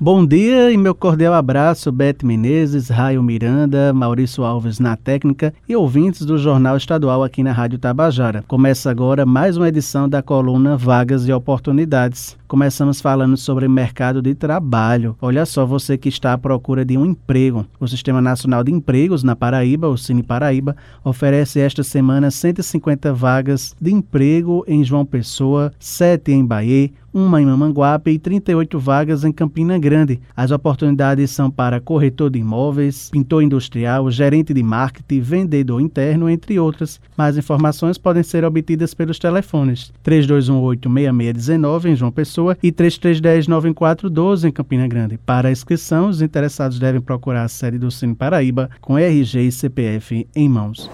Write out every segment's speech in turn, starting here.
Bom dia e meu cordial abraço, Bete Menezes, Raio Miranda, Maurício Alves na técnica e ouvintes do Jornal Estadual aqui na Rádio Tabajara. Começa agora mais uma edição da coluna Vagas e Oportunidades. Começamos falando sobre mercado de trabalho. Olha só, você que está à procura de um emprego. O Sistema Nacional de Empregos na Paraíba, o Cine Paraíba, oferece esta semana 150 vagas de emprego em João Pessoa, 7 em Bahia, uma em Mamanguape e 38 vagas em Campina Grande. As oportunidades são para corretor de imóveis, pintor industrial, gerente de marketing, vendedor interno, entre outras. Mais informações podem ser obtidas pelos telefones 3218-6619 em João Pessoa e 3310-9412 em Campina Grande. Para a inscrição, os interessados devem procurar a sede do Cine Paraíba com RG e CPF em mãos.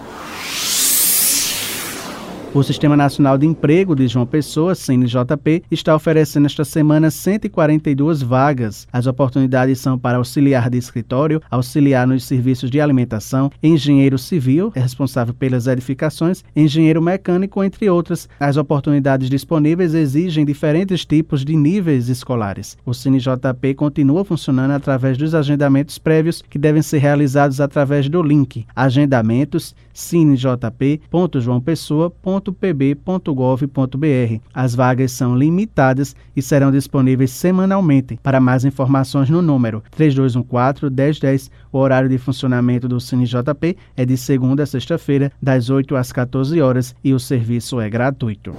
O Sistema Nacional de Emprego de João Pessoa, CNJP, está oferecendo esta semana 142 vagas. As oportunidades são para auxiliar de escritório, auxiliar nos serviços de alimentação, engenheiro civil, responsável pelas edificações, engenheiro mecânico, entre outras. As oportunidades disponíveis exigem diferentes tipos de níveis escolares. O CNJP continua funcionando através dos agendamentos prévios que devem ser realizados através do link agendamentos cinejp.joaopessoa.com www.pb.gov.br. As vagas são limitadas e serão disponíveis semanalmente. Para mais informações no número 3214-1010, o horário de funcionamento do CineJP é de segunda a sexta-feira, das 8 às 14 horas e o serviço é gratuito.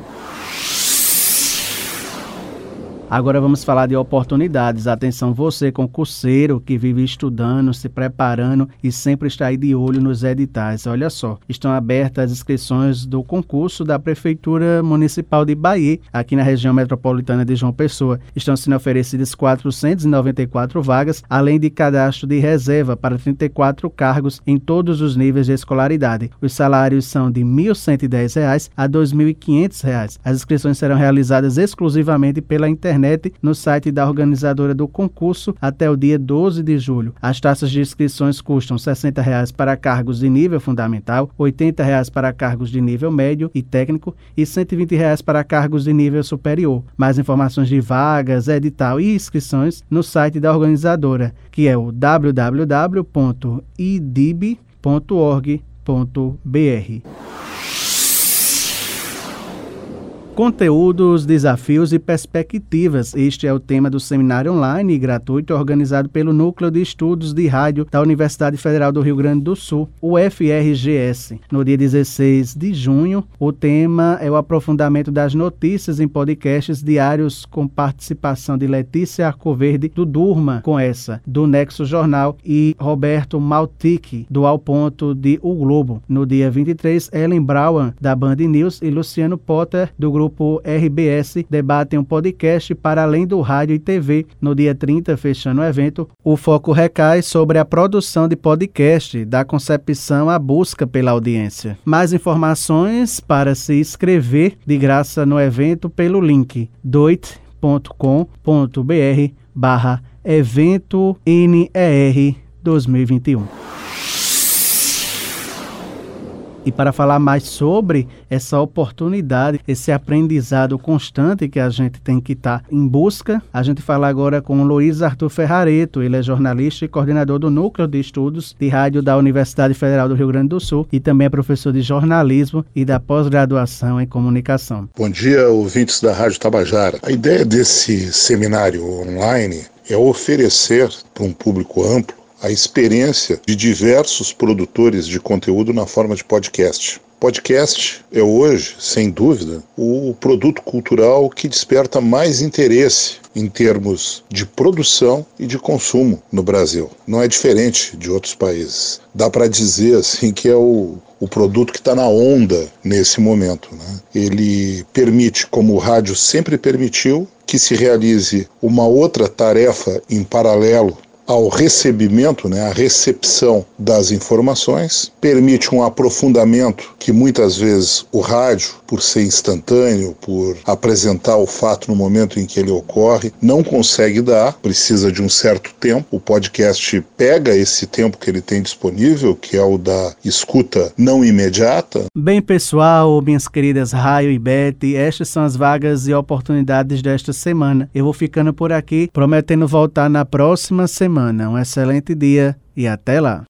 Agora vamos falar de oportunidades. Atenção, você concurseiro que vive estudando, se preparando e sempre está aí de olho nos editais. Olha só, estão abertas as inscrições do concurso da Prefeitura Municipal de Bahia, aqui na região metropolitana de João Pessoa. Estão sendo oferecidas 494 vagas, além de cadastro de reserva para 34 cargos em todos os níveis de escolaridade. Os salários são de R$ 1.110 a R$ 2.500. As inscrições serão realizadas exclusivamente pela internet internet no site da organizadora do concurso até o dia 12 de julho. As taxas de inscrições custam 60 reais para cargos de nível fundamental, 80 reais para cargos de nível médio e técnico e 120 reais para cargos de nível superior. Mais informações de vagas, edital e inscrições no site da organizadora, que é o www.idib.org.br. Conteúdos, desafios e perspectivas. Este é o tema do seminário online e gratuito organizado pelo Núcleo de Estudos de Rádio da Universidade Federal do Rio Grande do Sul, o FRGS. No dia 16 de junho, o tema é o aprofundamento das notícias em podcasts diários com participação de Letícia Arcoverde do Durma, com essa, do Nexo Jornal, e Roberto Maltic, do Ao Ponto de O Globo. No dia 23, Ellen Brown, da Band News, e Luciano Potter, do grupo grupo RBS debatem um podcast para além do rádio e TV. No dia 30, fechando o evento, o foco recai sobre a produção de podcast, da concepção à busca pela audiência. Mais informações para se inscrever de graça no evento pelo link doit.com.br barra evento NER 2021. E para falar mais sobre essa oportunidade, esse aprendizado constante que a gente tem que estar tá em busca, a gente fala agora com Luiz Arthur Ferrareto. Ele é jornalista e coordenador do Núcleo de Estudos de Rádio da Universidade Federal do Rio Grande do Sul e também é professor de jornalismo e da pós-graduação em comunicação. Bom dia, ouvintes da Rádio Tabajara. A ideia desse seminário online é oferecer para um público amplo a experiência de diversos produtores de conteúdo na forma de podcast. Podcast é hoje, sem dúvida, o produto cultural que desperta mais interesse em termos de produção e de consumo no Brasil. Não é diferente de outros países. Dá para dizer assim que é o, o produto que está na onda nesse momento. Né? Ele permite, como o rádio sempre permitiu, que se realize uma outra tarefa em paralelo ao recebimento, né, à recepção das informações, permite um aprofundamento que muitas vezes o rádio, por ser instantâneo, por apresentar o fato no momento em que ele ocorre, não consegue dar, precisa de um certo tempo. O podcast pega esse tempo que ele tem disponível, que é o da escuta não imediata. Bem, pessoal, minhas queridas Raio e Beth, estas são as vagas e oportunidades desta semana. Eu vou ficando por aqui, prometendo voltar na próxima semana. Um excelente dia e até lá.